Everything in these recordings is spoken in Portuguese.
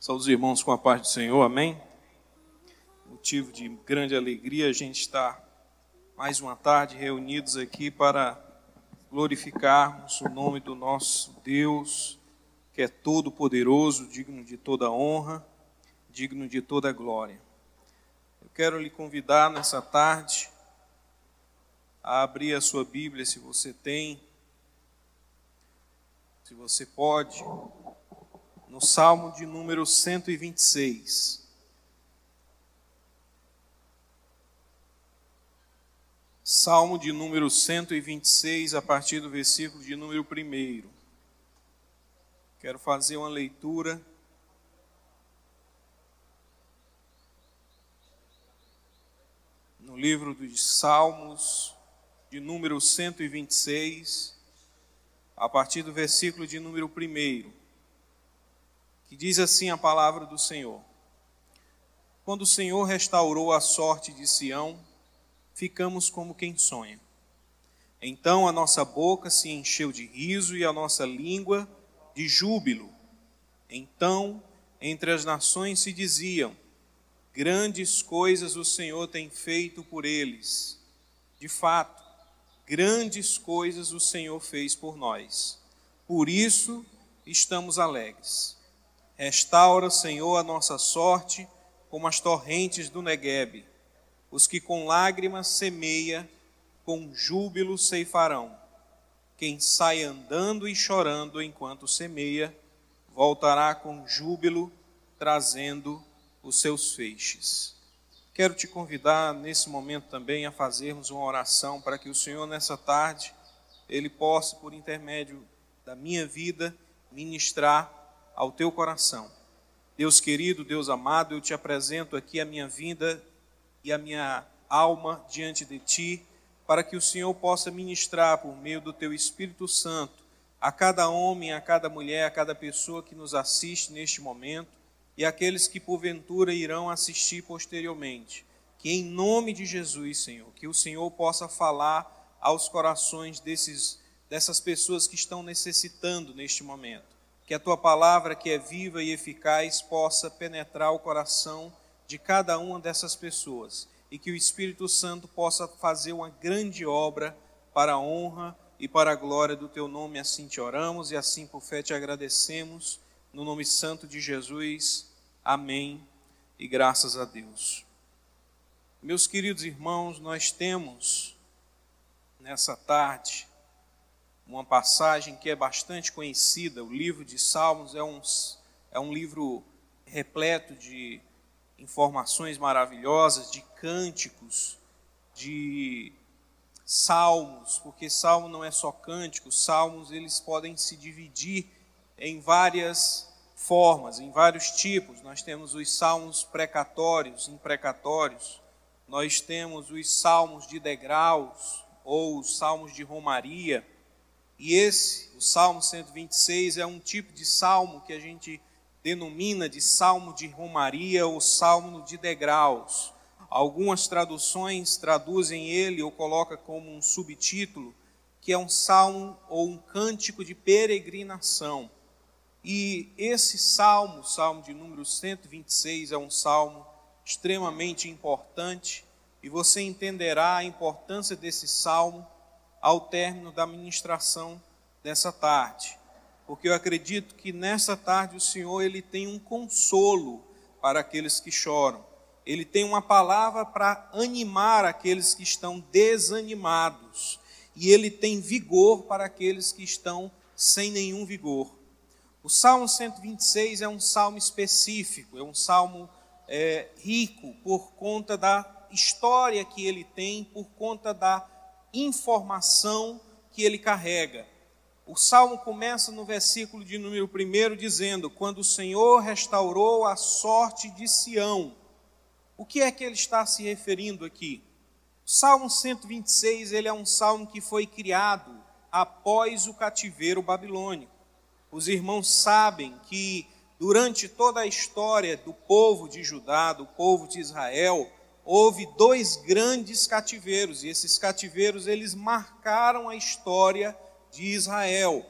Saúde os irmãos com a paz do Senhor, amém? Motivo de grande alegria a gente estar mais uma tarde reunidos aqui para glorificarmos o nome do nosso Deus, que é todo-poderoso, digno de toda honra, digno de toda glória. Eu quero lhe convidar nessa tarde a abrir a sua Bíblia, se você tem, se você pode no Salmo de número 126. Salmo de número 126, a partir do versículo de número 1. Quero fazer uma leitura. No livro dos Salmos, de número 126, a partir do versículo de número 1 que diz assim a palavra do Senhor: Quando o Senhor restaurou a sorte de Sião, ficamos como quem sonha. Então a nossa boca se encheu de riso e a nossa língua de júbilo. Então, entre as nações se diziam: Grandes coisas o Senhor tem feito por eles. De fato, grandes coisas o Senhor fez por nós. Por isso estamos alegres. Restaura, Senhor, a nossa sorte como as torrentes do Neguebe. Os que com lágrimas semeia, com júbilo ceifarão. Quem sai andando e chorando enquanto semeia, voltará com júbilo, trazendo os seus feixes. Quero te convidar nesse momento também a fazermos uma oração para que o Senhor, nessa tarde, Ele possa, por intermédio da minha vida, ministrar ao teu coração. Deus querido, Deus amado, eu te apresento aqui a minha vida e a minha alma diante de ti, para que o Senhor possa ministrar por meio do teu Espírito Santo a cada homem, a cada mulher, a cada pessoa que nos assiste neste momento e aqueles que porventura irão assistir posteriormente. Que em nome de Jesus, Senhor, que o Senhor possa falar aos corações desses dessas pessoas que estão necessitando neste momento que a tua palavra, que é viva e eficaz, possa penetrar o coração de cada uma dessas pessoas e que o Espírito Santo possa fazer uma grande obra para a honra e para a glória do teu nome. Assim te oramos e assim por fé te agradecemos. No nome santo de Jesus. Amém. E graças a Deus. Meus queridos irmãos, nós temos nessa tarde uma passagem que é bastante conhecida. O livro de Salmos é um, é um livro repleto de informações maravilhosas, de cânticos, de salmos, porque salmo não é só cântico, salmos eles podem se dividir em várias formas, em vários tipos. Nós temos os salmos precatórios, imprecatórios, nós temos os salmos de degraus ou os salmos de romaria e esse, o Salmo 126, é um tipo de salmo que a gente denomina de salmo de romaria ou salmo de degraus. Algumas traduções traduzem ele ou coloca como um subtítulo que é um salmo ou um cântico de peregrinação. E esse salmo, salmo de número 126, é um salmo extremamente importante e você entenderá a importância desse salmo ao término da ministração dessa tarde. Porque eu acredito que nessa tarde o Senhor ele tem um consolo para aqueles que choram. Ele tem uma palavra para animar aqueles que estão desanimados. E ele tem vigor para aqueles que estão sem nenhum vigor. O Salmo 126 é um salmo específico, é um salmo é, rico por conta da história que ele tem, por conta da informação que ele carrega. O salmo começa no versículo de número 1 dizendo: Quando o Senhor restaurou a sorte de Sião. O que é que ele está se referindo aqui? Salmo 126 ele é um salmo que foi criado após o cativeiro babilônico. Os irmãos sabem que durante toda a história do povo de Judá, do povo de Israel, houve dois grandes cativeiros, e esses cativeiros eles marcaram a história de Israel.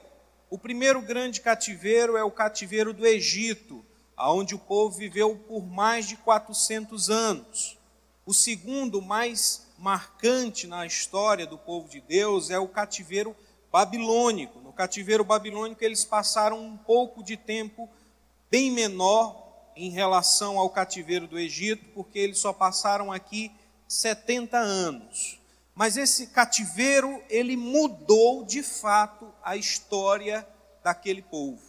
O primeiro grande cativeiro é o cativeiro do Egito, onde o povo viveu por mais de 400 anos. O segundo mais marcante na história do povo de Deus é o cativeiro babilônico. No cativeiro babilônico, eles passaram um pouco de tempo bem menor em relação ao cativeiro do Egito, porque eles só passaram aqui 70 anos. Mas esse cativeiro, ele mudou de fato a história daquele povo.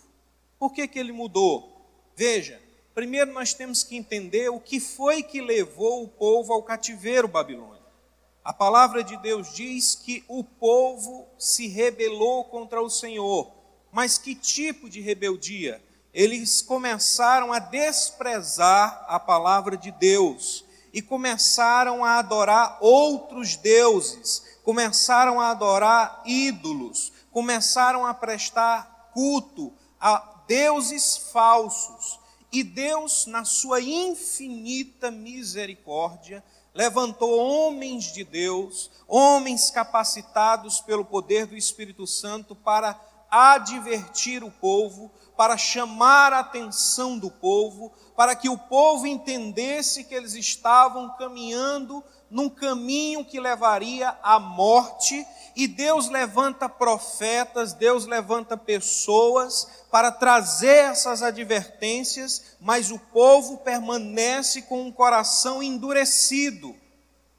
Por que, que ele mudou? Veja, primeiro nós temos que entender o que foi que levou o povo ao cativeiro babilônico. A palavra de Deus diz que o povo se rebelou contra o Senhor. Mas que tipo de rebeldia? Eles começaram a desprezar a palavra de Deus e começaram a adorar outros deuses, começaram a adorar ídolos, começaram a prestar culto a deuses falsos. E Deus, na sua infinita misericórdia, levantou homens de Deus, homens capacitados pelo poder do Espírito Santo para advertir o povo, para chamar a atenção do povo, para que o povo entendesse que eles estavam caminhando num caminho que levaria à morte, e Deus levanta profetas, Deus levanta pessoas para trazer essas advertências, mas o povo permanece com um coração endurecido,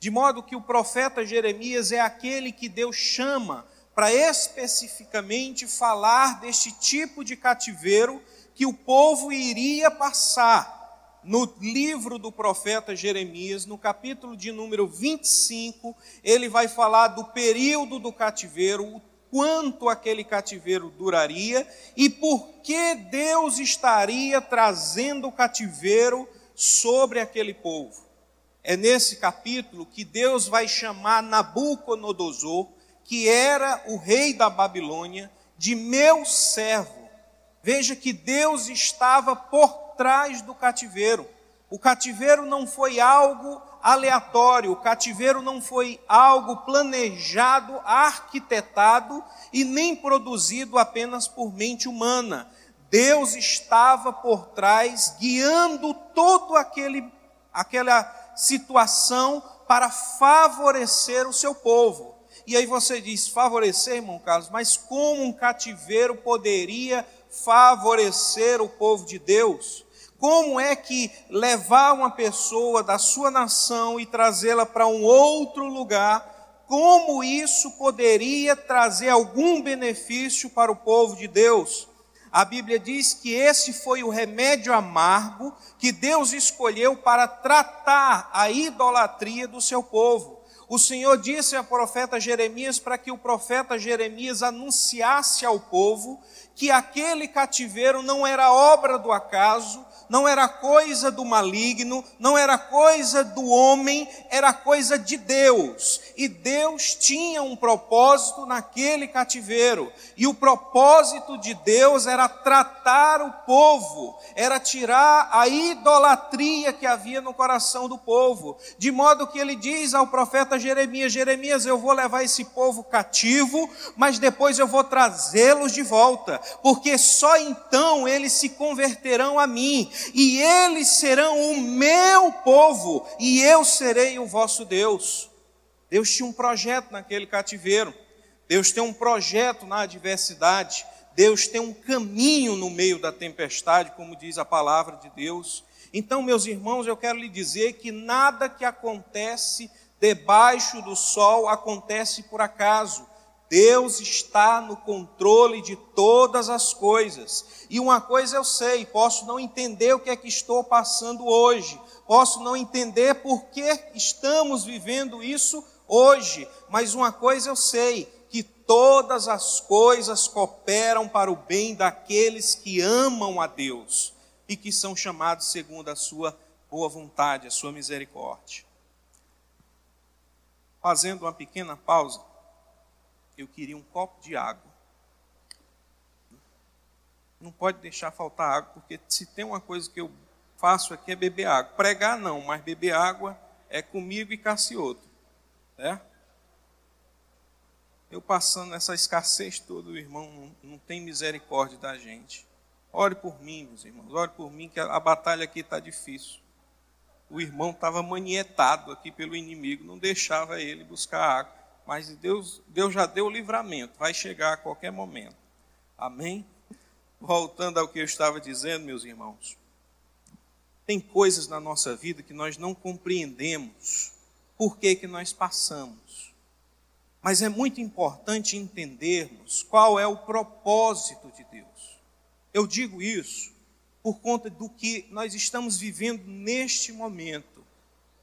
de modo que o profeta Jeremias é aquele que Deus chama para especificamente falar deste tipo de cativeiro que o povo iria passar no livro do profeta Jeremias, no capítulo de número 25, ele vai falar do período do cativeiro, o quanto aquele cativeiro duraria e por que Deus estaria trazendo o cativeiro sobre aquele povo. É nesse capítulo que Deus vai chamar Nabucodonosor, que era o rei da Babilônia, de meu servo. Veja que Deus estava por trás do cativeiro. O cativeiro não foi algo aleatório, o cativeiro não foi algo planejado, arquitetado e nem produzido apenas por mente humana. Deus estava por trás, guiando todo aquele aquela situação para favorecer o seu povo. E aí você diz, favorecer, irmão Carlos, mas como um cativeiro poderia favorecer o povo de Deus? Como é que levar uma pessoa da sua nação e trazê-la para um outro lugar, como isso poderia trazer algum benefício para o povo de Deus? A Bíblia diz que esse foi o remédio amargo que Deus escolheu para tratar a idolatria do seu povo. O Senhor disse ao profeta Jeremias para que o profeta Jeremias anunciasse ao povo que aquele cativeiro não era obra do acaso, não era coisa do maligno, não era coisa do homem, era coisa de Deus. E Deus tinha um propósito naquele cativeiro. E o propósito de Deus era tratar o povo, era tirar a idolatria que havia no coração do povo. De modo que ele diz ao profeta Jeremias: Jeremias, eu vou levar esse povo cativo, mas depois eu vou trazê-los de volta, porque só então eles se converterão a mim e eles serão o meu povo, e eu serei o vosso Deus. Deus tinha um projeto naquele cativeiro, Deus tem um projeto na adversidade, Deus tem um caminho no meio da tempestade, como diz a palavra de Deus. Então, meus irmãos, eu quero lhe dizer que nada que acontece debaixo do sol acontece por acaso. Deus está no controle de todas as coisas. E uma coisa eu sei, posso não entender o que é que estou passando hoje, posso não entender por que estamos vivendo isso hoje, mas uma coisa eu sei, que todas as coisas cooperam para o bem daqueles que amam a Deus e que são chamados segundo a sua boa vontade, a sua misericórdia. Fazendo uma pequena pausa, eu queria um copo de água. Não pode deixar faltar água, porque se tem uma coisa que eu faço aqui é beber água. Pregar não, mas beber água é comigo e Cassioto. Né? Eu passando essa escassez toda, o irmão não, tem misericórdia da gente. Ore por mim, meus irmãos, ore por mim, que a batalha aqui está difícil. O irmão estava manietado aqui pelo inimigo, não deixava ele buscar água. Mas Deus, Deus já deu o livramento, vai chegar a qualquer momento. Amém? Voltando ao que eu estava dizendo, meus irmãos. Tem coisas na nossa vida que nós não compreendemos por que, que nós passamos. Mas é muito importante entendermos qual é o propósito de Deus. Eu digo isso por conta do que nós estamos vivendo neste momento,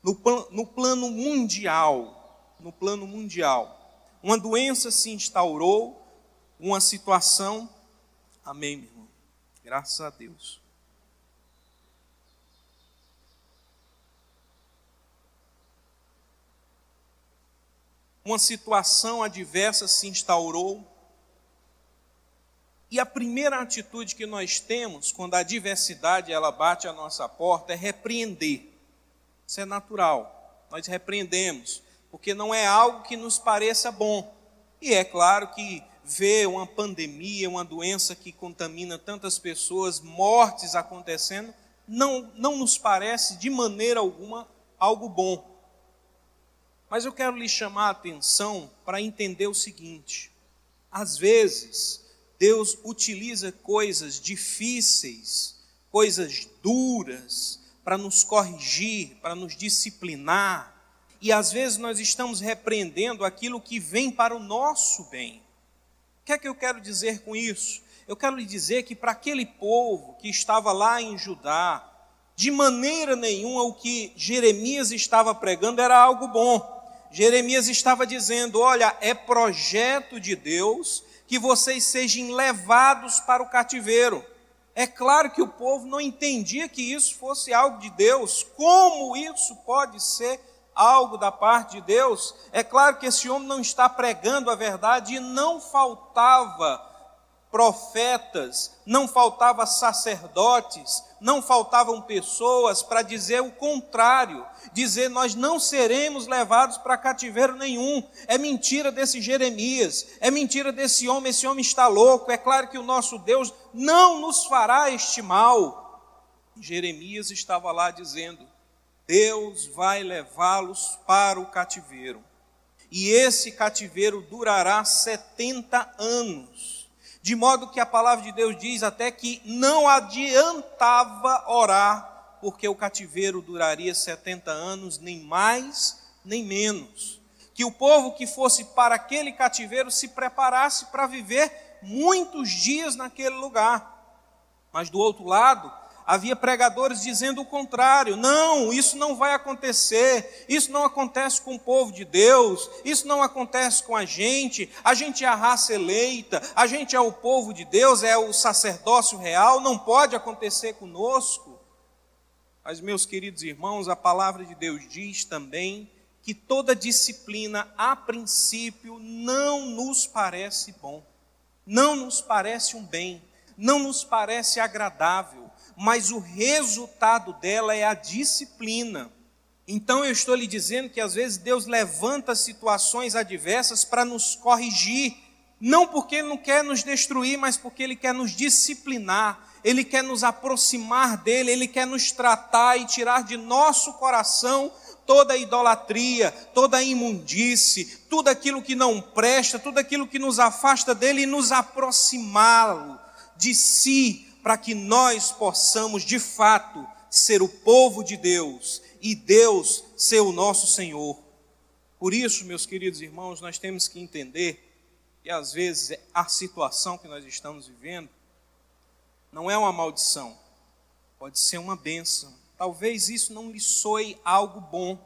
no, no plano mundial. No plano mundial. Uma doença se instaurou, uma situação. Amém, meu irmão. Graças a Deus. Uma situação adversa se instaurou e a primeira atitude que nós temos quando a diversidade ela bate a nossa porta é repreender. Isso é natural. Nós repreendemos, porque não é algo que nos pareça bom. E é claro que ver uma pandemia, uma doença que contamina tantas pessoas, mortes acontecendo, não, não nos parece de maneira alguma algo bom. Mas eu quero lhe chamar a atenção para entender o seguinte: às vezes, Deus utiliza coisas difíceis, coisas duras, para nos corrigir, para nos disciplinar. E às vezes nós estamos repreendendo aquilo que vem para o nosso bem. O que é que eu quero dizer com isso? Eu quero lhe dizer que para aquele povo que estava lá em Judá, de maneira nenhuma o que Jeremias estava pregando era algo bom. Jeremias estava dizendo: olha, é projeto de Deus que vocês sejam levados para o cativeiro. É claro que o povo não entendia que isso fosse algo de Deus. Como isso pode ser algo da parte de Deus? É claro que esse homem não está pregando a verdade e não faltava profetas, não faltava sacerdotes, não faltavam pessoas para dizer o contrário, dizer nós não seremos levados para cativeiro nenhum. É mentira desse Jeremias, é mentira desse homem, esse homem está louco. É claro que o nosso Deus não nos fará este mal. Jeremias estava lá dizendo: Deus vai levá-los para o cativeiro. E esse cativeiro durará 70 anos de modo que a palavra de Deus diz até que não adiantava orar, porque o cativeiro duraria 70 anos, nem mais, nem menos. Que o povo que fosse para aquele cativeiro se preparasse para viver muitos dias naquele lugar. Mas do outro lado, havia pregadores dizendo o contrário: não, isso não vai acontecer, isso não acontece com o povo de Deus, isso não acontece com a gente, a gente é a raça eleita, a gente é o povo de Deus, é o sacerdócio real, não pode acontecer conosco. Mas, meus queridos irmãos, a palavra de Deus diz também que toda disciplina, a princípio, não nos parece bom, não nos parece um bem, não nos parece agradável mas o resultado dela é a disciplina. Então eu estou lhe dizendo que às vezes Deus levanta situações adversas para nos corrigir, não porque Ele não quer nos destruir, mas porque Ele quer nos disciplinar, Ele quer nos aproximar dEle, Ele quer nos tratar e tirar de nosso coração toda a idolatria, toda a imundície, tudo aquilo que não presta, tudo aquilo que nos afasta dEle e nos aproximá-lo de si, para que nós possamos de fato ser o povo de Deus e Deus ser o nosso Senhor. Por isso, meus queridos irmãos, nós temos que entender que às vezes a situação que nós estamos vivendo não é uma maldição, pode ser uma bênção. Talvez isso não lhe soe algo bom,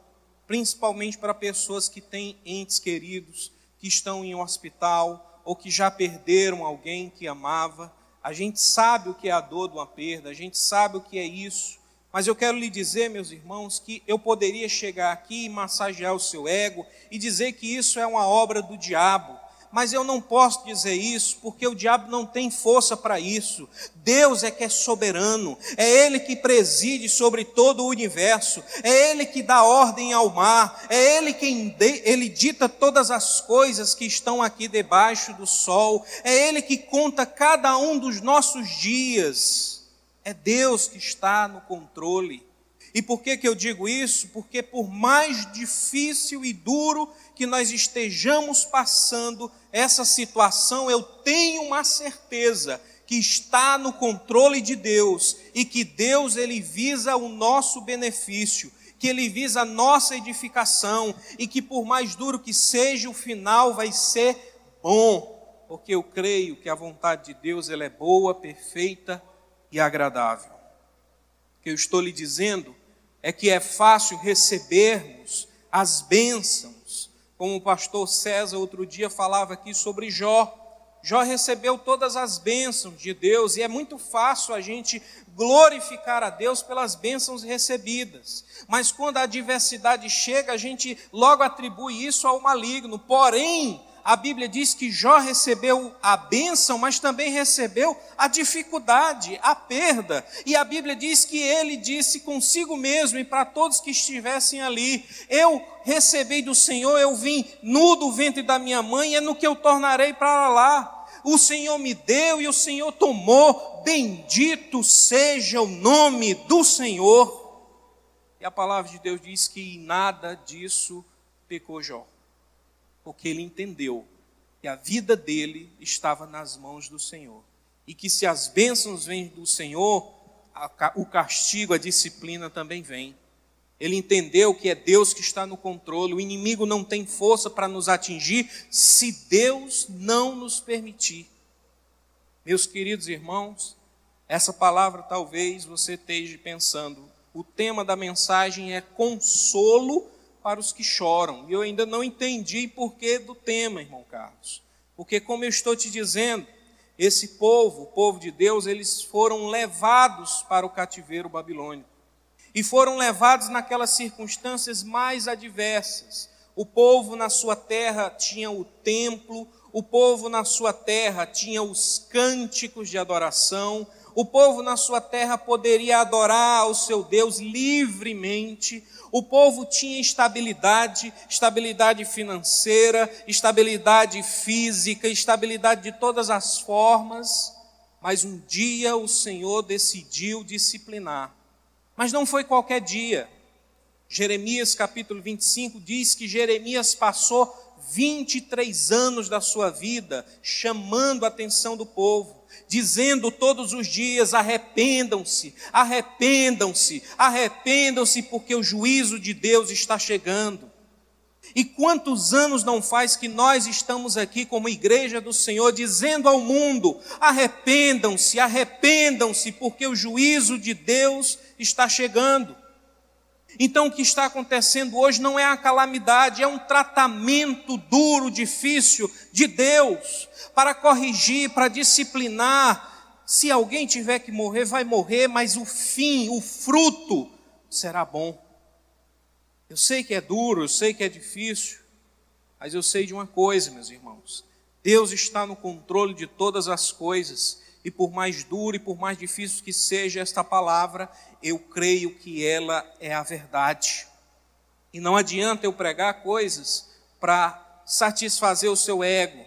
principalmente para pessoas que têm entes queridos, que estão em um hospital ou que já perderam alguém que amava a gente sabe o que é a dor de uma perda, a gente sabe o que é isso. Mas eu quero lhe dizer, meus irmãos, que eu poderia chegar aqui e massagear o seu ego e dizer que isso é uma obra do diabo. Mas eu não posso dizer isso porque o diabo não tem força para isso. Deus é que é soberano, é Ele que preside sobre todo o universo, é Ele que dá ordem ao mar, é Ele quem Ele dita todas as coisas que estão aqui debaixo do sol, é Ele que conta cada um dos nossos dias. É Deus que está no controle. E por que, que eu digo isso? Porque por mais difícil e duro que nós estejamos passando essa situação, eu tenho uma certeza que está no controle de Deus e que Deus ele visa o nosso benefício, que ele visa a nossa edificação e que por mais duro que seja o final vai ser bom, porque eu creio que a vontade de Deus ela é boa, perfeita e agradável. O que eu estou lhe dizendo é que é fácil recebermos as bênçãos, como o pastor César outro dia falava aqui sobre Jó. Jó recebeu todas as bênçãos de Deus e é muito fácil a gente glorificar a Deus pelas bênçãos recebidas. Mas quando a adversidade chega, a gente logo atribui isso ao maligno. Porém, a Bíblia diz que Jó recebeu a bênção, mas também recebeu a dificuldade, a perda. E a Bíblia diz que ele disse consigo mesmo e para todos que estivessem ali: Eu recebi do Senhor, eu vim nu do ventre da minha mãe, é no que eu tornarei para lá. O Senhor me deu e o Senhor tomou, bendito seja o nome do Senhor. E a palavra de Deus diz que em nada disso pecou Jó porque ele entendeu que a vida dele estava nas mãos do Senhor. E que se as bênçãos vêm do Senhor, o castigo, a disciplina também vem. Ele entendeu que é Deus que está no controle, o inimigo não tem força para nos atingir se Deus não nos permitir. Meus queridos irmãos, essa palavra talvez você esteja pensando, o tema da mensagem é consolo para os que choram. E eu ainda não entendi porquê do tema, irmão Carlos. Porque, como eu estou te dizendo, esse povo, o povo de Deus, eles foram levados para o cativeiro babilônico. E foram levados naquelas circunstâncias mais adversas. O povo na sua terra tinha o templo, o povo na sua terra tinha os cânticos de adoração, o povo na sua terra poderia adorar ao seu Deus livremente, o povo tinha estabilidade, estabilidade financeira, estabilidade física, estabilidade de todas as formas, mas um dia o Senhor decidiu disciplinar. Mas não foi qualquer dia. Jeremias capítulo 25 diz que Jeremias passou 23 anos da sua vida chamando a atenção do povo dizendo todos os dias: arrependam-se, arrependam-se, arrependam-se, porque o juízo de Deus está chegando. E quantos anos não faz que nós estamos aqui como igreja do Senhor dizendo ao mundo: arrependam-se, arrependam-se, porque o juízo de Deus está chegando. Então, o que está acontecendo hoje não é a calamidade, é um tratamento duro, difícil de Deus para corrigir, para disciplinar. Se alguém tiver que morrer, vai morrer, mas o fim, o fruto será bom. Eu sei que é duro, eu sei que é difícil, mas eu sei de uma coisa, meus irmãos: Deus está no controle de todas as coisas, e por mais duro e por mais difícil que seja esta palavra, eu creio que ela é a verdade. E não adianta eu pregar coisas para satisfazer o seu ego,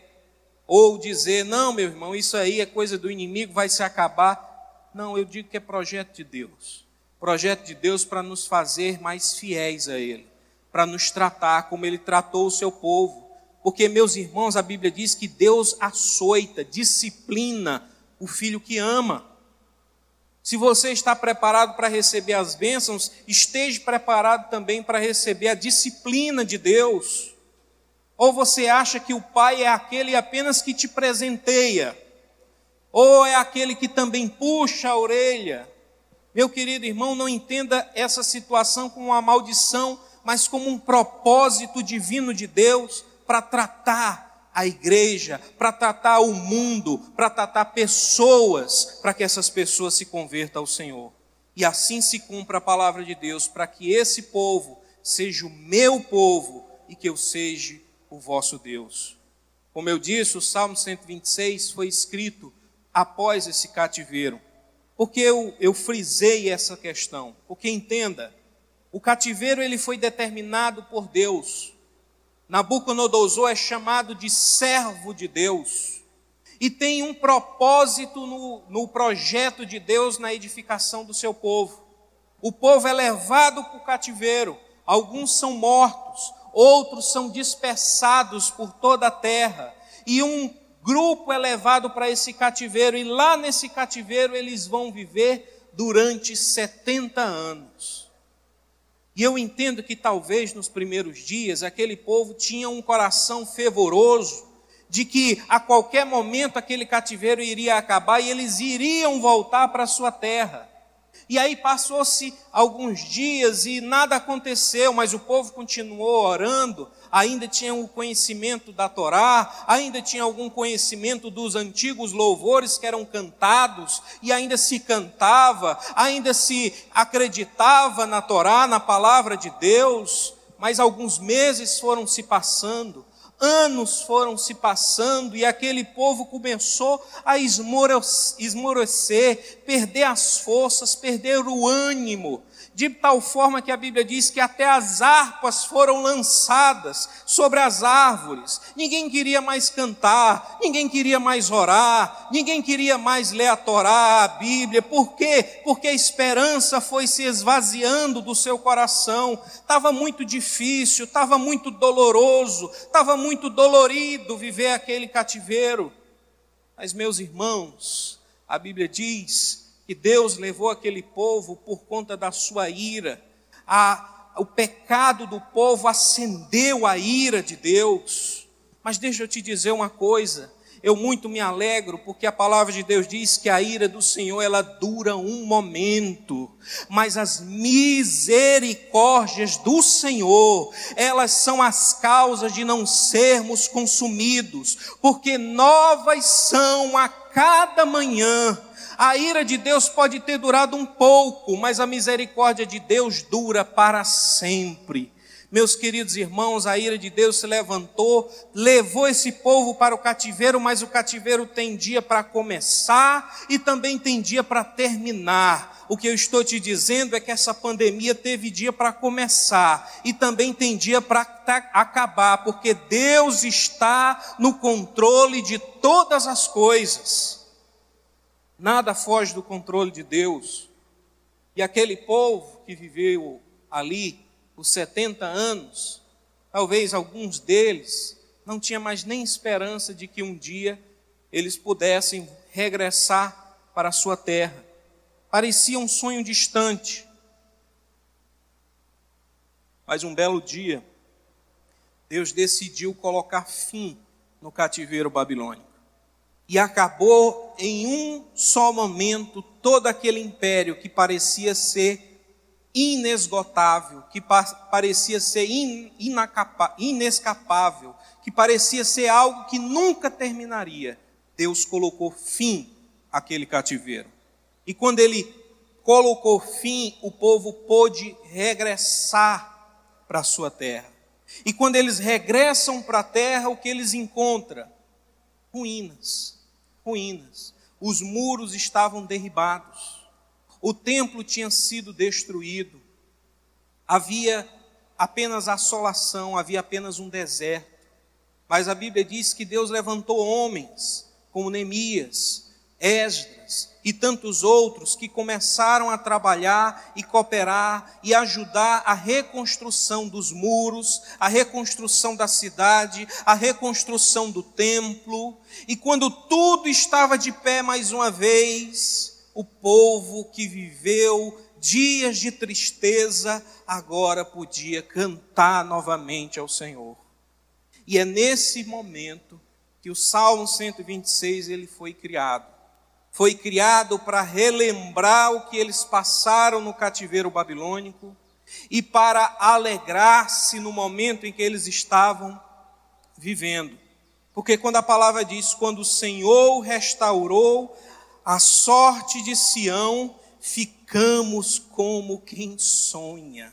ou dizer, não, meu irmão, isso aí é coisa do inimigo, vai se acabar. Não, eu digo que é projeto de Deus. Projeto de Deus para nos fazer mais fiéis a Ele, para nos tratar como Ele tratou o seu povo. Porque, meus irmãos, a Bíblia diz que Deus açoita, disciplina o filho que ama. Se você está preparado para receber as bênçãos, esteja preparado também para receber a disciplina de Deus. Ou você acha que o pai é aquele apenas que te presenteia? Ou é aquele que também puxa a orelha? Meu querido irmão, não entenda essa situação como uma maldição, mas como um propósito divino de Deus para tratar a igreja, para tratar o mundo, para tratar pessoas, para que essas pessoas se convertam ao Senhor. E assim se cumpra a palavra de Deus, para que esse povo seja o meu povo e que eu seja o vosso Deus. Como eu disse, o Salmo 126 foi escrito após esse cativeiro. Porque eu, eu frisei essa questão? Porque entenda, o cativeiro ele foi determinado por Deus. Nabucodonosor é chamado de servo de Deus e tem um propósito no, no projeto de Deus na edificação do seu povo. O povo é levado para o cativeiro, alguns são mortos, outros são dispersados por toda a terra, e um grupo é levado para esse cativeiro, e lá nesse cativeiro eles vão viver durante 70 anos. E eu entendo que talvez nos primeiros dias aquele povo tinha um coração fervoroso, de que a qualquer momento aquele cativeiro iria acabar e eles iriam voltar para a sua terra. E aí passou-se alguns dias e nada aconteceu, mas o povo continuou orando, ainda tinha o conhecimento da Torá, ainda tinha algum conhecimento dos antigos louvores que eram cantados, e ainda se cantava, ainda se acreditava na Torá, na palavra de Deus, mas alguns meses foram se passando, Anos foram se passando e aquele povo começou a esmorecer, perder as forças, perder o ânimo, de tal forma que a Bíblia diz que até as harpas foram lançadas sobre as árvores. Ninguém queria mais cantar, ninguém queria mais orar, ninguém queria mais ler a Torá, a Bíblia. Por quê? Porque a esperança foi se esvaziando do seu coração. Estava muito difícil, estava muito doloroso, estava muito dolorido viver aquele cativeiro. Mas, meus irmãos, a Bíblia diz que Deus levou aquele povo por conta da sua ira. A, o pecado do povo acendeu a ira de Deus. Mas deixa eu te dizer uma coisa, eu muito me alegro porque a palavra de Deus diz que a ira do Senhor ela dura um momento, mas as misericórdias do Senhor, elas são as causas de não sermos consumidos, porque novas são a cada manhã a ira de Deus pode ter durado um pouco, mas a misericórdia de Deus dura para sempre. Meus queridos irmãos, a ira de Deus se levantou, levou esse povo para o cativeiro, mas o cativeiro tem dia para começar e também tem dia para terminar. O que eu estou te dizendo é que essa pandemia teve dia para começar e também tem dia para acabar, porque Deus está no controle de todas as coisas. Nada foge do controle de Deus. E aquele povo que viveu ali por 70 anos, talvez alguns deles não tinha mais nem esperança de que um dia eles pudessem regressar para a sua terra. Parecia um sonho distante. Mas um belo dia, Deus decidiu colocar fim no cativeiro babilônico e acabou em um só momento todo aquele império que parecia ser inesgotável, que parecia ser in, inescapável, que parecia ser algo que nunca terminaria. Deus colocou fim àquele cativeiro. E quando ele colocou fim, o povo pôde regressar para a sua terra. E quando eles regressam para a terra, o que eles encontram? Ruínas ruínas, os muros estavam derribados, o templo tinha sido destruído, havia apenas assolação, havia apenas um deserto. Mas a Bíblia diz que Deus levantou homens como Neemias, Esdras e tantos outros que começaram a trabalhar e cooperar e ajudar a reconstrução dos muros, a reconstrução da cidade, a reconstrução do templo. E quando tudo estava de pé mais uma vez, o povo que viveu dias de tristeza agora podia cantar novamente ao Senhor. E é nesse momento que o Salmo 126 ele foi criado foi criado para relembrar o que eles passaram no cativeiro babilônico e para alegrar-se no momento em que eles estavam vivendo. Porque quando a palavra diz, quando o Senhor restaurou a sorte de Sião, ficamos como quem sonha.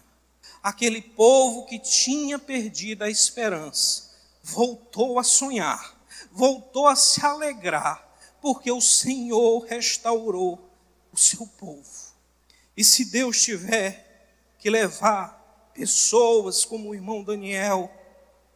Aquele povo que tinha perdido a esperança voltou a sonhar voltou a se alegrar, porque o Senhor restaurou o seu povo. E se Deus tiver que levar pessoas como o irmão Daniel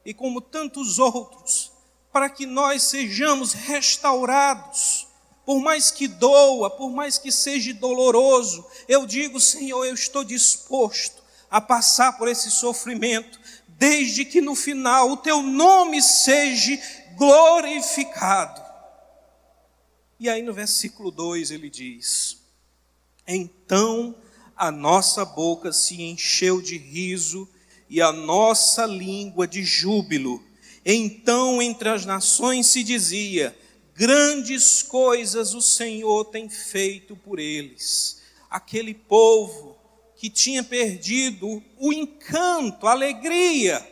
e como tantos outros, para que nós sejamos restaurados, por mais que doa, por mais que seja doloroso, eu digo, Senhor, eu estou disposto a passar por esse sofrimento, desde que no final o teu nome seja glorificado. E aí no versículo 2 ele diz: Então a nossa boca se encheu de riso e a nossa língua de júbilo. Então entre as nações se dizia: Grandes coisas o Senhor tem feito por eles. Aquele povo que tinha perdido o encanto, a alegria,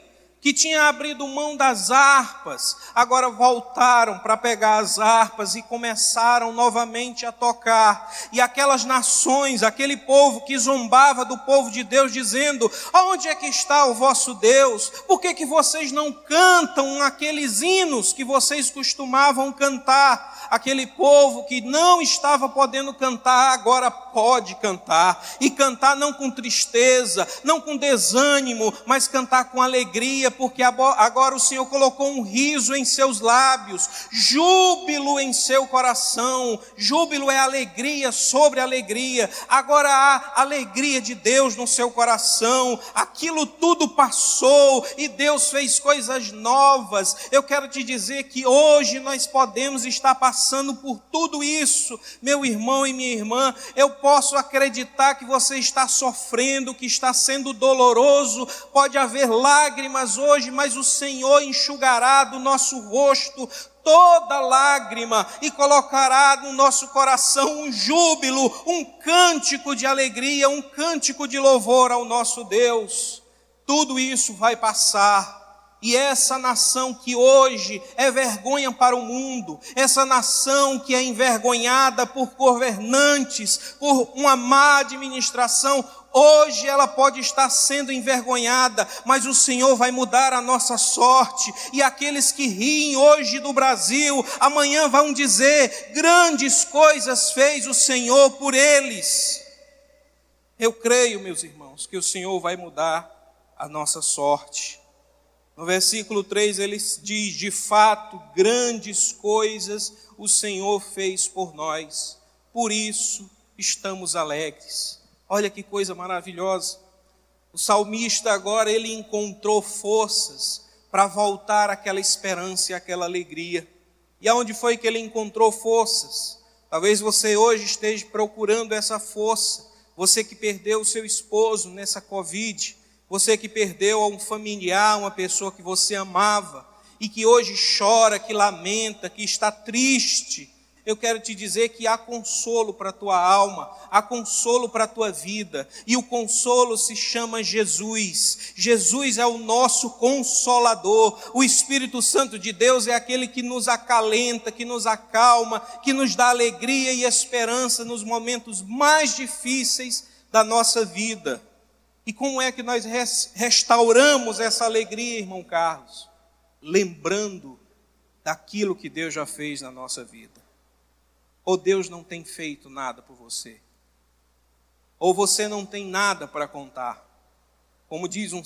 que tinha abrido mão das harpas, agora voltaram para pegar as harpas e começaram novamente a tocar. E aquelas nações, aquele povo que zombava do povo de Deus, dizendo: Onde é que está o vosso Deus? Por que, que vocês não cantam aqueles hinos que vocês costumavam cantar? aquele povo que não estava podendo cantar, agora pode cantar. E cantar não com tristeza, não com desânimo, mas cantar com alegria, porque agora o Senhor colocou um riso em seus lábios, júbilo em seu coração. Júbilo é alegria sobre alegria. Agora há alegria de Deus no seu coração. Aquilo tudo passou e Deus fez coisas novas. Eu quero te dizer que hoje nós podemos estar passando por tudo isso, meu irmão e minha irmã, eu posso acreditar que você está sofrendo, que está sendo doloroso, pode haver lágrimas hoje, mas o Senhor enxugará do nosso rosto toda lágrima e colocará no nosso coração um júbilo, um cântico de alegria, um cântico de louvor ao nosso Deus. Tudo isso vai passar e essa nação que hoje é vergonha para o mundo, essa nação que é envergonhada por governantes, por uma má administração, hoje ela pode estar sendo envergonhada, mas o Senhor vai mudar a nossa sorte. E aqueles que riem hoje do Brasil, amanhã vão dizer: grandes coisas fez o Senhor por eles. Eu creio, meus irmãos, que o Senhor vai mudar a nossa sorte. No versículo 3 ele diz: De fato, grandes coisas o Senhor fez por nós, por isso estamos alegres. Olha que coisa maravilhosa. O salmista agora ele encontrou forças para voltar àquela esperança e àquela alegria. E aonde foi que ele encontrou forças? Talvez você hoje esteja procurando essa força. Você que perdeu o seu esposo nessa Covid, você que perdeu um familiar, uma pessoa que você amava e que hoje chora, que lamenta, que está triste, eu quero te dizer que há consolo para a tua alma, há consolo para a tua vida, e o consolo se chama Jesus. Jesus é o nosso consolador. O Espírito Santo de Deus é aquele que nos acalenta, que nos acalma, que nos dá alegria e esperança nos momentos mais difíceis da nossa vida. E como é que nós restauramos essa alegria, irmão Carlos? Lembrando daquilo que Deus já fez na nossa vida. Ou Deus não tem feito nada por você. Ou você não tem nada para contar. Como diz um,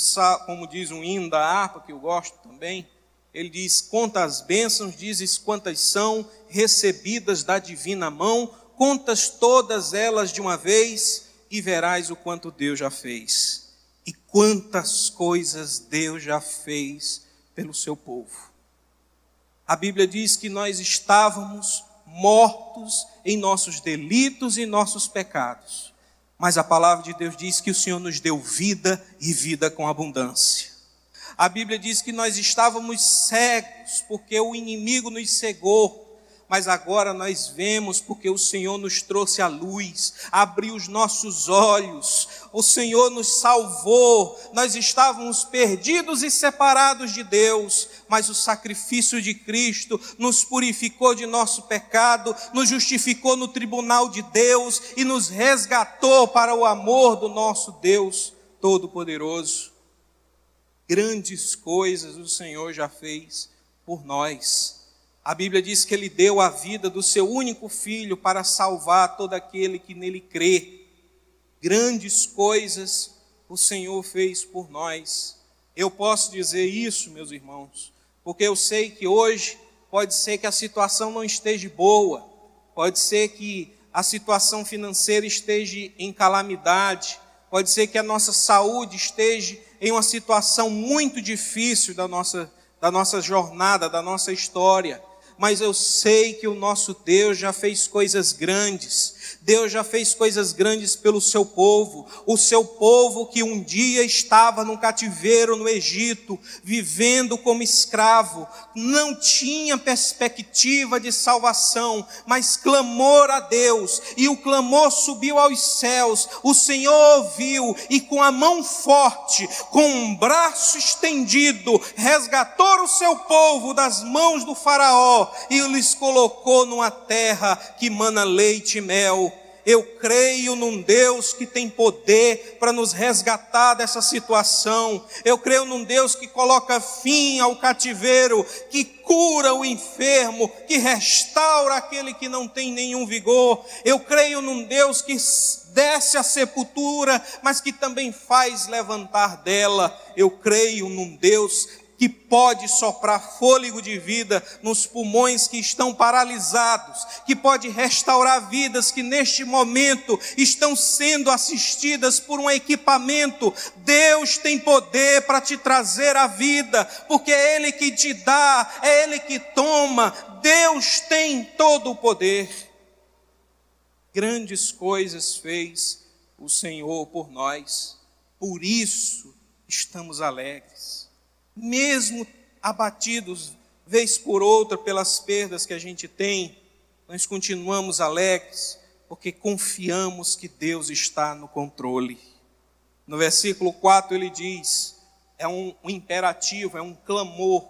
como diz um hino da harpa, que eu gosto também, ele diz: Quantas bênçãos, dizes quantas são recebidas da divina mão, contas todas elas de uma vez e verás o quanto Deus já fez e quantas coisas Deus já fez pelo seu povo. A Bíblia diz que nós estávamos mortos em nossos delitos e nossos pecados, mas a palavra de Deus diz que o Senhor nos deu vida e vida com abundância. A Bíblia diz que nós estávamos cegos porque o inimigo nos cegou mas agora nós vemos porque o Senhor nos trouxe a luz, abriu os nossos olhos, o Senhor nos salvou. Nós estávamos perdidos e separados de Deus, mas o sacrifício de Cristo nos purificou de nosso pecado, nos justificou no tribunal de Deus e nos resgatou para o amor do nosso Deus Todo-Poderoso. Grandes coisas o Senhor já fez por nós A Bíblia diz que ele deu a vida do seu único filho para salvar todo aquele que nele crê. Grandes coisas o Senhor fez por nós. Eu posso dizer isso, meus irmãos, porque eu sei que hoje pode ser que a situação não esteja boa, pode ser que a situação financeira esteja em calamidade, pode ser que a nossa saúde esteja em uma situação muito difícil da nossa, da nossa jornada, da nossa história mas eu sei que o nosso Deus já fez coisas grandes. Deus já fez coisas grandes pelo seu povo, o seu povo que um dia estava num cativeiro no Egito, vivendo como escravo, não tinha perspectiva de salvação, mas clamou a Deus, e o clamor subiu aos céus. O Senhor ouviu e com a mão forte, com um braço estendido, resgatou o seu povo das mãos do faraó e lhes colocou numa terra que mana leite e mel. Eu creio num Deus que tem poder para nos resgatar dessa situação. Eu creio num Deus que coloca fim ao cativeiro, que cura o enfermo, que restaura aquele que não tem nenhum vigor. Eu creio num Deus que desce à sepultura, mas que também faz levantar dela. Eu creio num Deus que pode soprar fôlego de vida nos pulmões que estão paralisados, que pode restaurar vidas que neste momento estão sendo assistidas por um equipamento. Deus tem poder para te trazer a vida, porque é Ele que te dá, é Ele que toma. Deus tem todo o poder. Grandes coisas fez o Senhor por nós, por isso estamos alegres mesmo abatidos vez por outra pelas perdas que a gente tem, nós continuamos alegres, porque confiamos que Deus está no controle. No versículo 4 ele diz: é um, um imperativo, é um clamor.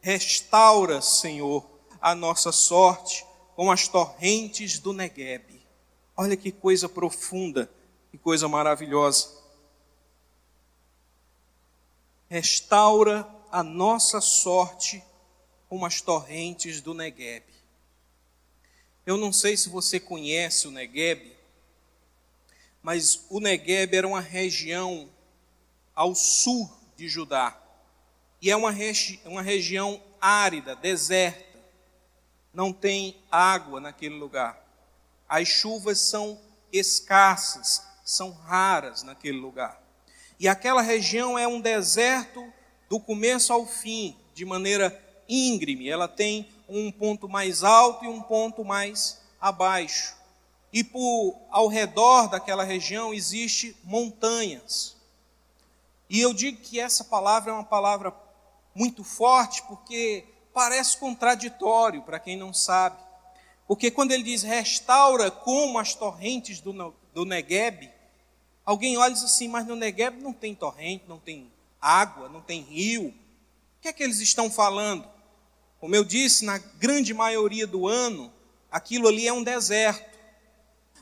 Restaura, Senhor, a nossa sorte com as torrentes do Negueb. Olha que coisa profunda, que coisa maravilhosa restaura a nossa sorte como as torrentes do Negueb. Eu não sei se você conhece o Negueb, mas o Negueb era uma região ao sul de Judá. E é uma, regi uma região árida, deserta. Não tem água naquele lugar. As chuvas são escassas, são raras naquele lugar. E aquela região é um deserto do começo ao fim, de maneira íngreme. Ela tem um ponto mais alto e um ponto mais abaixo. E por ao redor daquela região existe montanhas. E eu digo que essa palavra é uma palavra muito forte porque parece contraditório para quem não sabe. Porque quando ele diz restaura como as torrentes do, do Negueb, Alguém olha e diz assim, mas no Negev não tem torrente, não tem água, não tem rio. O que é que eles estão falando? Como eu disse, na grande maioria do ano, aquilo ali é um deserto.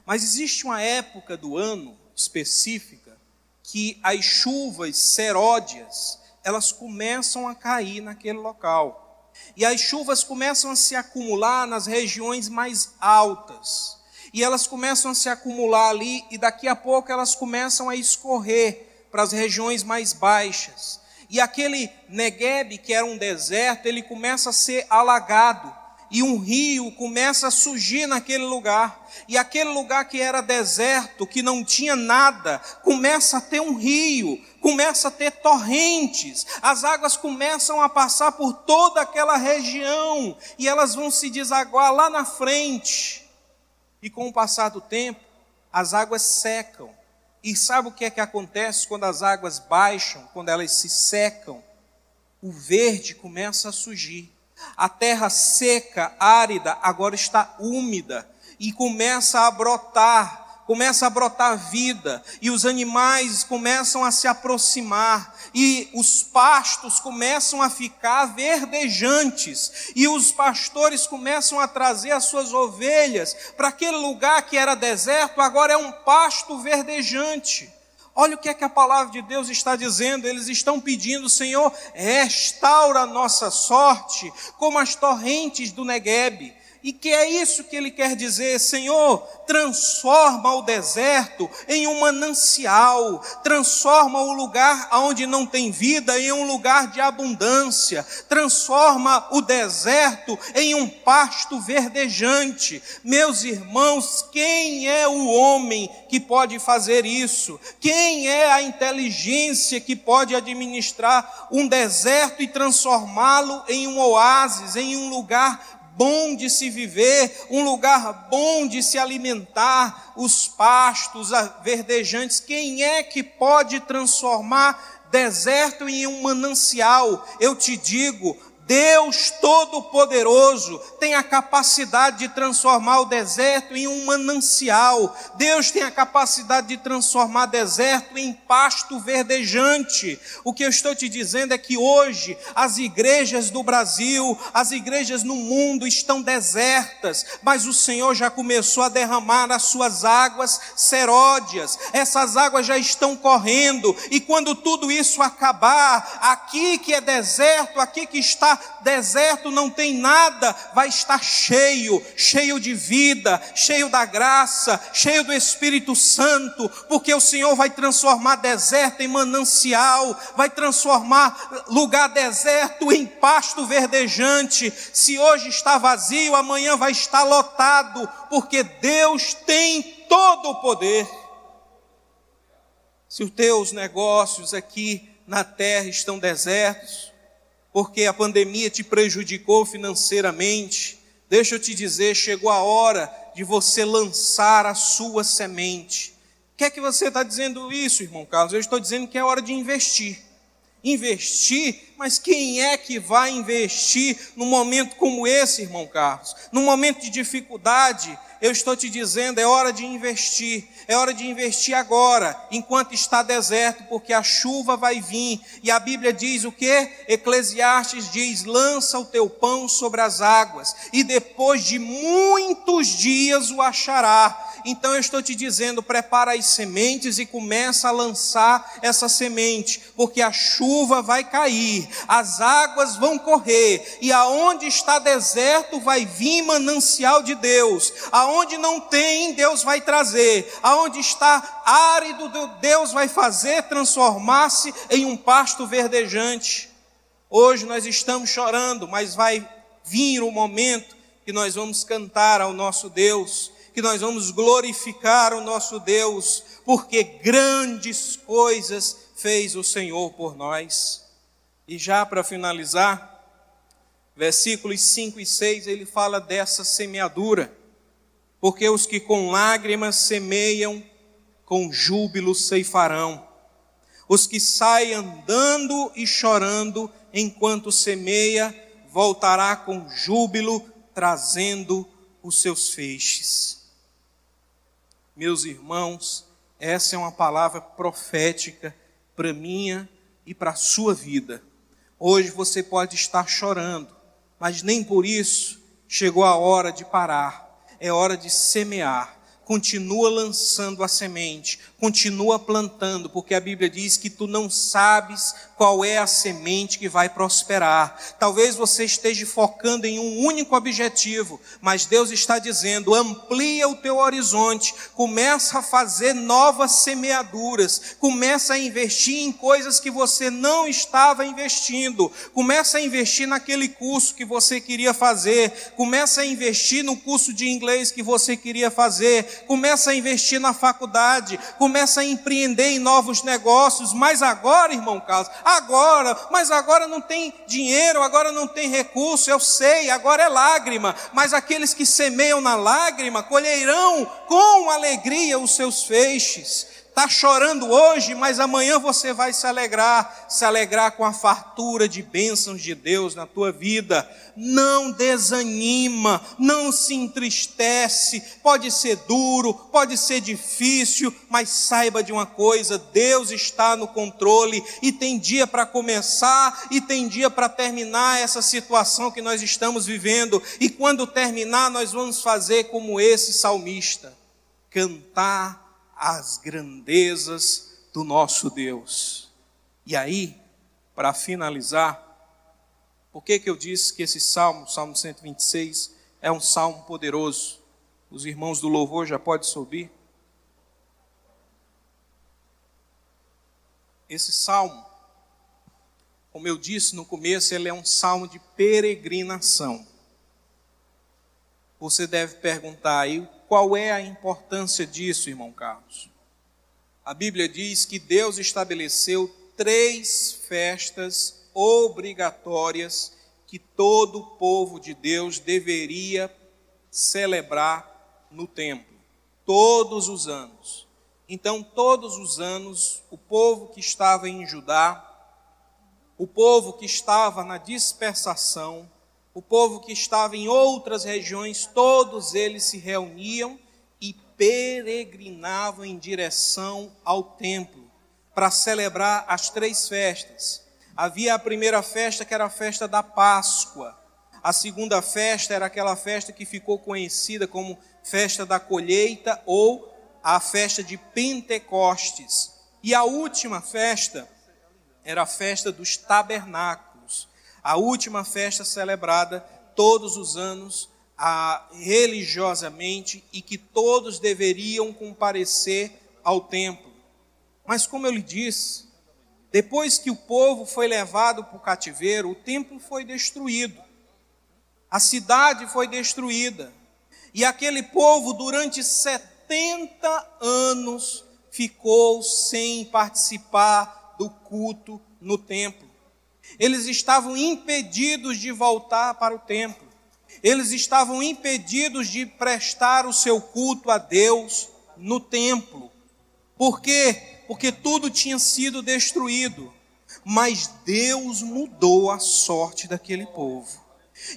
Mas existe uma época do ano específica que as chuvas seródias, elas começam a cair naquele local. E as chuvas começam a se acumular nas regiões mais altas e elas começam a se acumular ali, e daqui a pouco elas começam a escorrer para as regiões mais baixas. E aquele Negueb, que era um deserto, ele começa a ser alagado, e um rio começa a surgir naquele lugar. E aquele lugar que era deserto, que não tinha nada, começa a ter um rio, começa a ter torrentes, as águas começam a passar por toda aquela região, e elas vão se desaguar lá na frente. E com o passar do tempo, as águas secam. E sabe o que é que acontece quando as águas baixam, quando elas se secam? O verde começa a surgir. A terra seca, árida, agora está úmida e começa a brotar começa a brotar vida, e os animais começam a se aproximar, e os pastos começam a ficar verdejantes, e os pastores começam a trazer as suas ovelhas para aquele lugar que era deserto, agora é um pasto verdejante. Olha o que é que a palavra de Deus está dizendo. Eles estão pedindo, Senhor, restaura a nossa sorte como as torrentes do Neguebe. E que é isso que ele quer dizer, Senhor, transforma o deserto em um manancial, transforma o lugar onde não tem vida em um lugar de abundância, transforma o deserto em um pasto verdejante. Meus irmãos, quem é o homem que pode fazer isso? Quem é a inteligência que pode administrar um deserto e transformá-lo em um oásis, em um lugar bom de se viver, um lugar bom de se alimentar, os pastos verdejantes. Quem é que pode transformar deserto em um manancial? Eu te digo, Deus Todo-Poderoso tem a capacidade de transformar o deserto em um manancial. Deus tem a capacidade de transformar deserto em pasto verdejante. O que eu estou te dizendo é que hoje as igrejas do Brasil, as igrejas no mundo estão desertas, mas o Senhor já começou a derramar as suas águas seródias. Essas águas já estão correndo e quando tudo isso acabar, aqui que é deserto, aqui que está deserto, não tem nada, vai estar cheio, cheio de vida, cheio da graça, cheio do Espírito Santo, porque o Senhor vai transformar deserto em manancial, vai transformar lugar deserto em pasto verdejante. Se hoje está vazio, amanhã vai estar lotado, porque Deus tem todo o poder. Se os teus negócios aqui na terra estão desertos, porque a pandemia te prejudicou financeiramente, deixa eu te dizer, chegou a hora de você lançar a sua semente. O que é que você está dizendo isso, irmão Carlos? Eu estou dizendo que é hora de investir. Investir, mas quem é que vai investir num momento como esse, irmão Carlos? Num momento de dificuldade, eu estou te dizendo, é hora de investir, é hora de investir agora, enquanto está deserto, porque a chuva vai vir. E a Bíblia diz o que? Eclesiastes diz: lança o teu pão sobre as águas, e depois de muitos dias o achará. Então eu estou te dizendo, prepara as sementes e começa a lançar essa semente, porque a chuva vai cair, as águas vão correr, e aonde está deserto vai vir manancial de Deus. Aonde não tem, Deus vai trazer. Aonde está árido, Deus vai fazer transformar-se em um pasto verdejante. Hoje nós estamos chorando, mas vai vir o momento que nós vamos cantar ao nosso Deus, que nós vamos glorificar o nosso Deus, porque grandes coisas fez o Senhor por nós. E já para finalizar, versículos 5 e 6, ele fala dessa semeadura porque os que com lágrimas semeiam, com júbilo ceifarão. Os que saem andando e chorando enquanto semeia, voltará com júbilo, trazendo os seus feixes. Meus irmãos, essa é uma palavra profética para minha e para a sua vida. Hoje você pode estar chorando, mas nem por isso chegou a hora de parar é hora de semear. Continua lançando a semente, continua plantando, porque a Bíblia diz que tu não sabes qual é a semente que vai prosperar. Talvez você esteja focando em um único objetivo, mas Deus está dizendo: amplia o teu horizonte, começa a fazer novas semeaduras, começa a investir em coisas que você não estava investindo, começa a investir naquele curso que você queria fazer, começa a investir no curso de inglês que você queria fazer, começa a investir na faculdade, começa a empreender em novos negócios, mas agora, irmão Carlos, agora, mas agora não tem dinheiro, agora não tem recurso, eu sei, agora é lágrima, mas aqueles que semeiam na lágrima colherão com alegria os seus feixes está chorando hoje, mas amanhã você vai se alegrar, se alegrar com a fartura de bênçãos de Deus na tua vida. Não desanima, não se entristece. Pode ser duro, pode ser difícil, mas saiba de uma coisa: Deus está no controle e tem dia para começar e tem dia para terminar essa situação que nós estamos vivendo. E quando terminar, nós vamos fazer como esse salmista: cantar as grandezas do nosso Deus. E aí, para finalizar, por que, que eu disse que esse salmo, Salmo 126, é um salmo poderoso? Os irmãos do louvor já podem subir. Esse salmo, como eu disse no começo, ele é um salmo de peregrinação. Você deve perguntar aí qual é a importância disso, irmão Carlos. A Bíblia diz que Deus estabeleceu três festas obrigatórias que todo o povo de Deus deveria celebrar no templo, todos os anos. Então, todos os anos, o povo que estava em Judá, o povo que estava na dispersação, o povo que estava em outras regiões, todos eles se reuniam e peregrinavam em direção ao templo para celebrar as três festas. Havia a primeira festa que era a festa da Páscoa. A segunda festa era aquela festa que ficou conhecida como festa da colheita ou a festa de Pentecostes. E a última festa era a festa dos tabernáculos a última festa celebrada todos os anos a, religiosamente e que todos deveriam comparecer ao templo. Mas, como eu lhe disse, depois que o povo foi levado para o cativeiro, o templo foi destruído, a cidade foi destruída, e aquele povo, durante 70 anos, ficou sem participar do culto no templo. Eles estavam impedidos de voltar para o templo. Eles estavam impedidos de prestar o seu culto a Deus no templo. Por quê? Porque tudo tinha sido destruído. Mas Deus mudou a sorte daquele povo.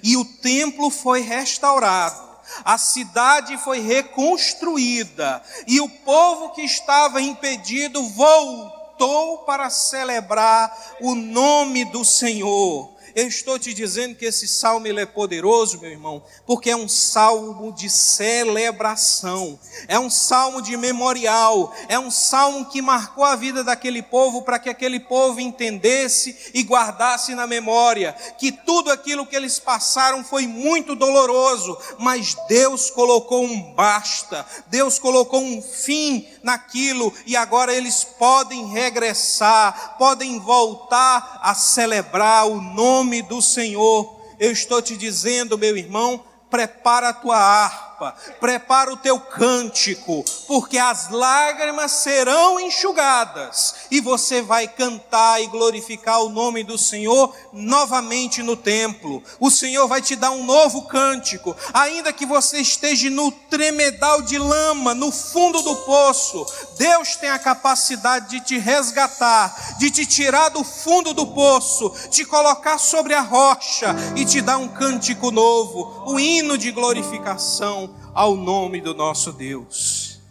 E o templo foi restaurado a cidade foi reconstruída e o povo que estava impedido voltou voltou para celebrar o nome do Senhor. Eu estou te dizendo que esse salmo ele é poderoso, meu irmão, porque é um salmo de celebração, é um salmo de memorial, é um salmo que marcou a vida daquele povo para que aquele povo entendesse e guardasse na memória que tudo aquilo que eles passaram foi muito doloroso, mas Deus colocou um basta, Deus colocou um fim naquilo e agora eles podem regressar, podem voltar a celebrar o nome do Senhor. Eu estou te dizendo, meu irmão, prepara a tua harpa, prepara o teu cântico, porque as lágrimas serão enxugadas e você vai cantar e glorificar o nome do Senhor novamente no templo. O Senhor vai te dar um novo cântico, ainda que você esteja no tremedal de lama, no fundo do poço. Deus tem a capacidade de te resgatar, de te tirar do fundo do poço, te colocar sobre a rocha e te dar um cântico novo, um hino de glorificação ao nome do nosso Deus.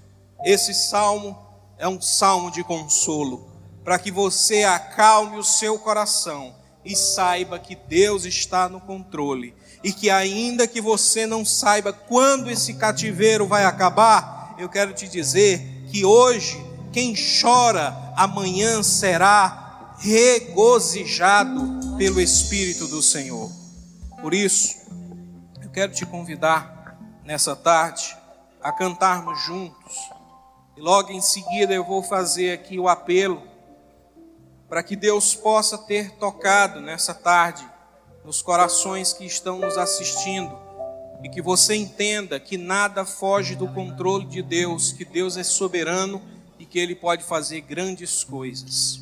Esse salmo é um salmo de consolo, para que você acalme o seu coração e saiba que Deus está no controle e que ainda que você não saiba quando esse cativeiro vai acabar, eu quero te dizer que hoje quem chora amanhã será regozijado pelo Espírito do Senhor. Por isso, eu quero te convidar nessa tarde a cantarmos juntos. E logo em seguida eu vou fazer aqui o apelo para que Deus possa ter tocado nessa tarde nos corações que estão nos assistindo e que você entenda que nada foge do controle de Deus, que Deus é soberano e que Ele pode fazer grandes coisas.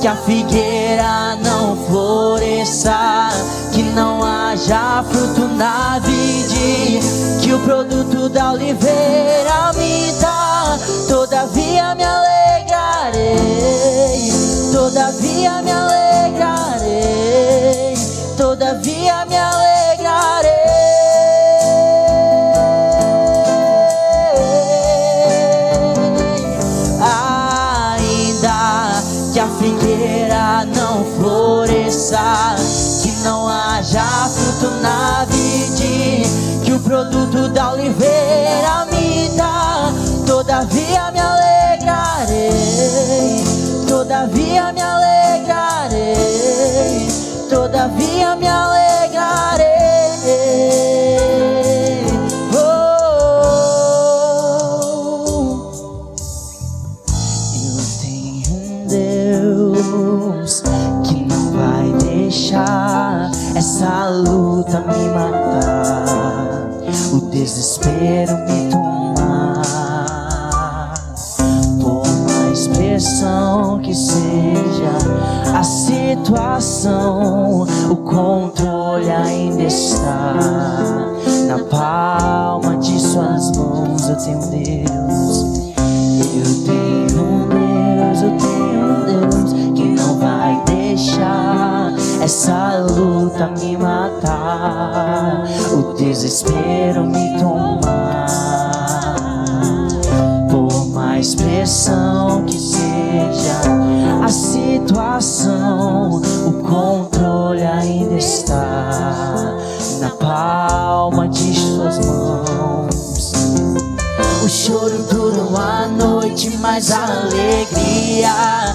Que a figueira não floresça não haja fruto na vide, que o produto da oliveira minta, todavia me alegrarei, todavia me alegrarei, todavia me alegrarei. Na vide, que o produto da oliveira me dá. Todavia me alegrarei, todavia me alegrarei, todavia me alegrarei. Essa luta me matar, o desespero me tomar. Por mais pressão que seja a situação, o controle ainda está na palma de suas mãos. Eu tenho Deus, essa luta me matar, o desespero me tomar. Por mais pressão que seja a situação, o controle ainda está na palma de suas mãos. O choro dura uma noite, mas a alegria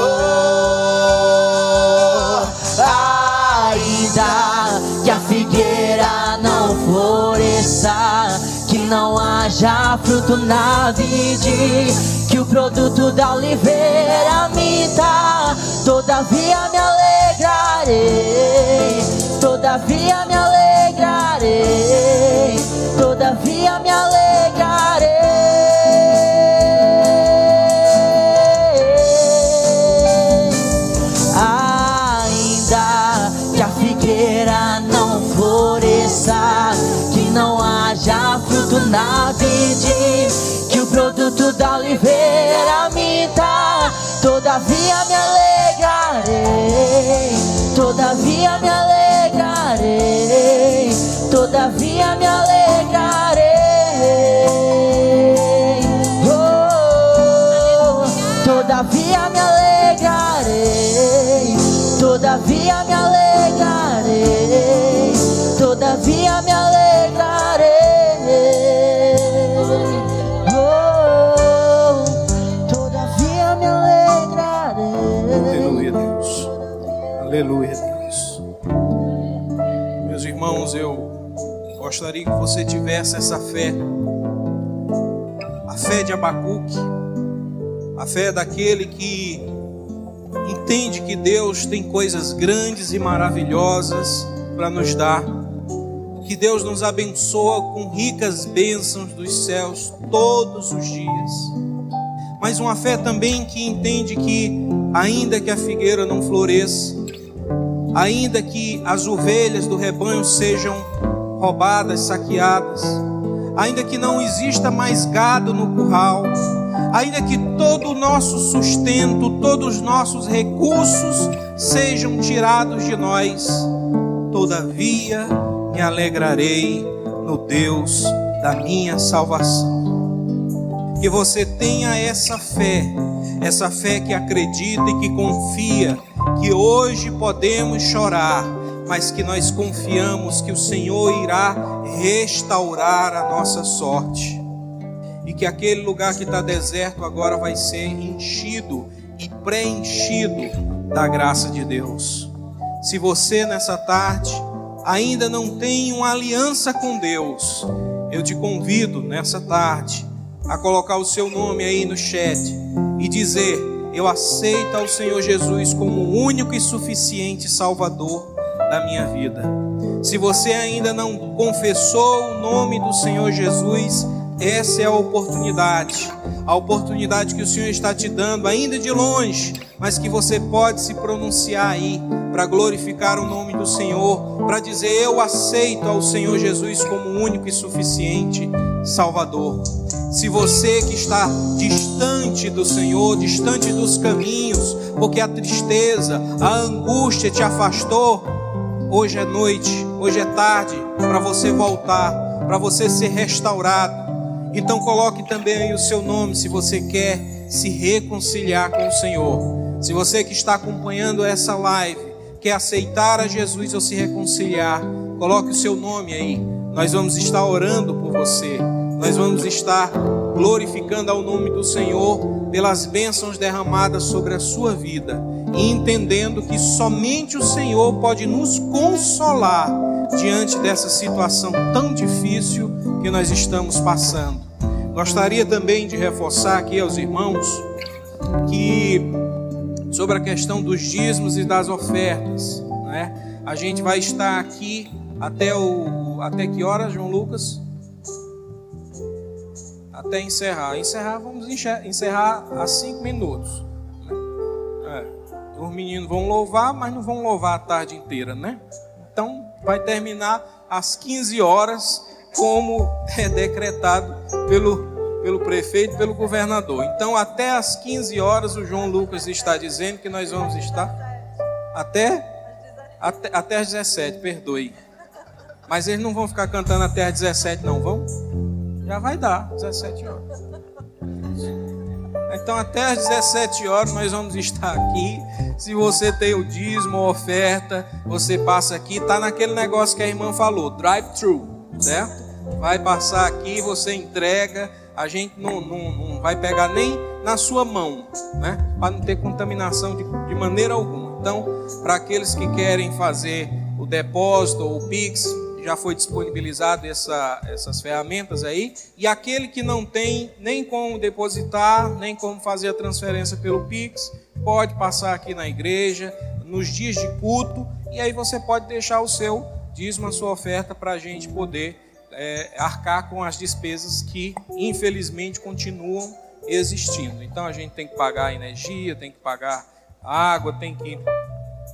Fruto na vide, que o produto da oliveira me dá. Todavia me alegrarei, todavia me alegrarei, todavia me alegrarei. Na vide, que o produto da oliveira me dá. Todavia me alegrarei, todavia me alegrarei, todavia me alegrarei. Aleluia, Deus. Meus irmãos, eu gostaria que você tivesse essa fé, a fé de Abacuque, A fé daquele que entende que Deus tem coisas grandes e maravilhosas para nos dar. Que Deus nos abençoa com ricas bênçãos dos céus todos os dias. Mas uma fé também que entende que, ainda que a figueira não floresça, ainda que as ovelhas do rebanho sejam roubadas, saqueadas, ainda que não exista mais gado no curral, ainda que todo o nosso sustento, todos os nossos recursos sejam tirados de nós, todavia me alegrarei no Deus da minha salvação. Que você tenha essa fé, essa fé que acredita e que confia que hoje podemos chorar, mas que nós confiamos que o Senhor irá restaurar a nossa sorte. E que aquele lugar que está deserto agora vai ser enchido e preenchido da graça de Deus. Se você nessa tarde ainda não tem uma aliança com Deus, eu te convido nessa tarde a colocar o seu nome aí no chat e dizer: Eu aceito ao Senhor Jesus como o único e suficiente Salvador da minha vida. Se você ainda não confessou o nome do Senhor Jesus, essa é a oportunidade, a oportunidade que o Senhor está te dando, ainda de longe, mas que você pode se pronunciar aí para glorificar o nome do Senhor, para dizer: Eu aceito ao Senhor Jesus como único e suficiente Salvador. Se você que está distante do Senhor, distante dos caminhos, porque a tristeza, a angústia te afastou, hoje é noite, hoje é tarde para você voltar, para você ser restaurado então coloque também o seu nome se você quer se reconciliar com o Senhor. Se você que está acompanhando essa live quer aceitar a Jesus ou se reconciliar, coloque o seu nome aí. Nós vamos estar orando por você. Nós vamos estar glorificando ao nome do Senhor pelas bênçãos derramadas sobre a sua vida e entendendo que somente o Senhor pode nos consolar diante dessa situação tão difícil que nós estamos passando. Gostaria também de reforçar aqui aos irmãos que sobre a questão dos dízimos e das ofertas, né? A gente vai estar aqui até o até que horas, João Lucas? Até encerrar. Encerrar, vamos encerrar a cinco minutos. Né? É. Os meninos vão louvar, mas não vão louvar a tarde inteira, né? Então vai terminar às 15 horas como é decretado pelo, pelo prefeito, pelo governador. Então, até às 15 horas, o João Lucas está dizendo que nós vamos estar até, até, até às 17, perdoe. Mas eles não vão ficar cantando até às 17, não vão? Já vai dar, 17 horas. Então, até às 17 horas, nós vamos estar aqui. Se você tem o dízimo, oferta, você passa aqui. Está naquele negócio que a irmã falou: drive-thru certo? Vai passar aqui, você entrega, a gente não, não, não vai pegar nem na sua mão, né? Para não ter contaminação de, de maneira alguma. Então, para aqueles que querem fazer o depósito ou o Pix, já foi disponibilizado essa, essas ferramentas aí. E aquele que não tem nem como depositar, nem como fazer a transferência pelo Pix, pode passar aqui na igreja, nos dias de culto, e aí você pode deixar o seu dízimo a sua oferta para a gente poder é, arcar com as despesas que, infelizmente, continuam existindo. Então, a gente tem que pagar energia, tem que pagar água, tem que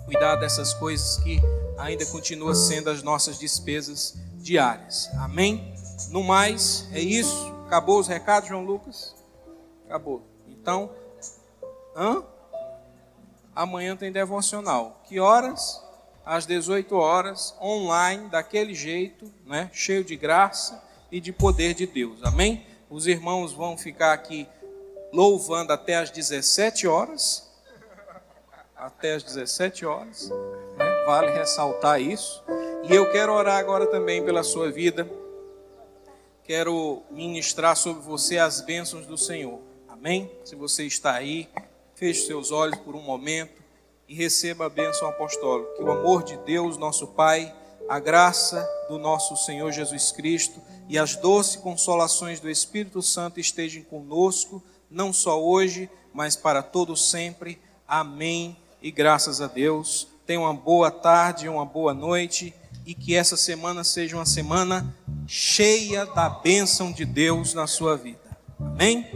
cuidar dessas coisas que ainda continuam sendo as nossas despesas diárias. Amém? No mais, é isso. Acabou os recados, João Lucas? Acabou. Então, hã? amanhã tem devocional. Que horas? às 18 horas, online, daquele jeito, né? cheio de graça e de poder de Deus. Amém? Os irmãos vão ficar aqui louvando até às 17 horas. Até às 17 horas. Né? Vale ressaltar isso. E eu quero orar agora também pela sua vida. Quero ministrar sobre você as bênçãos do Senhor. Amém? Se você está aí, feche seus olhos por um momento e receba a bênção apostólica. Que o amor de Deus, nosso Pai, a graça do nosso Senhor Jesus Cristo e as doces consolações do Espírito Santo estejam conosco, não só hoje, mas para todos sempre. Amém e graças a Deus. Tenha uma boa tarde, uma boa noite e que essa semana seja uma semana cheia da bênção de Deus na sua vida. Amém?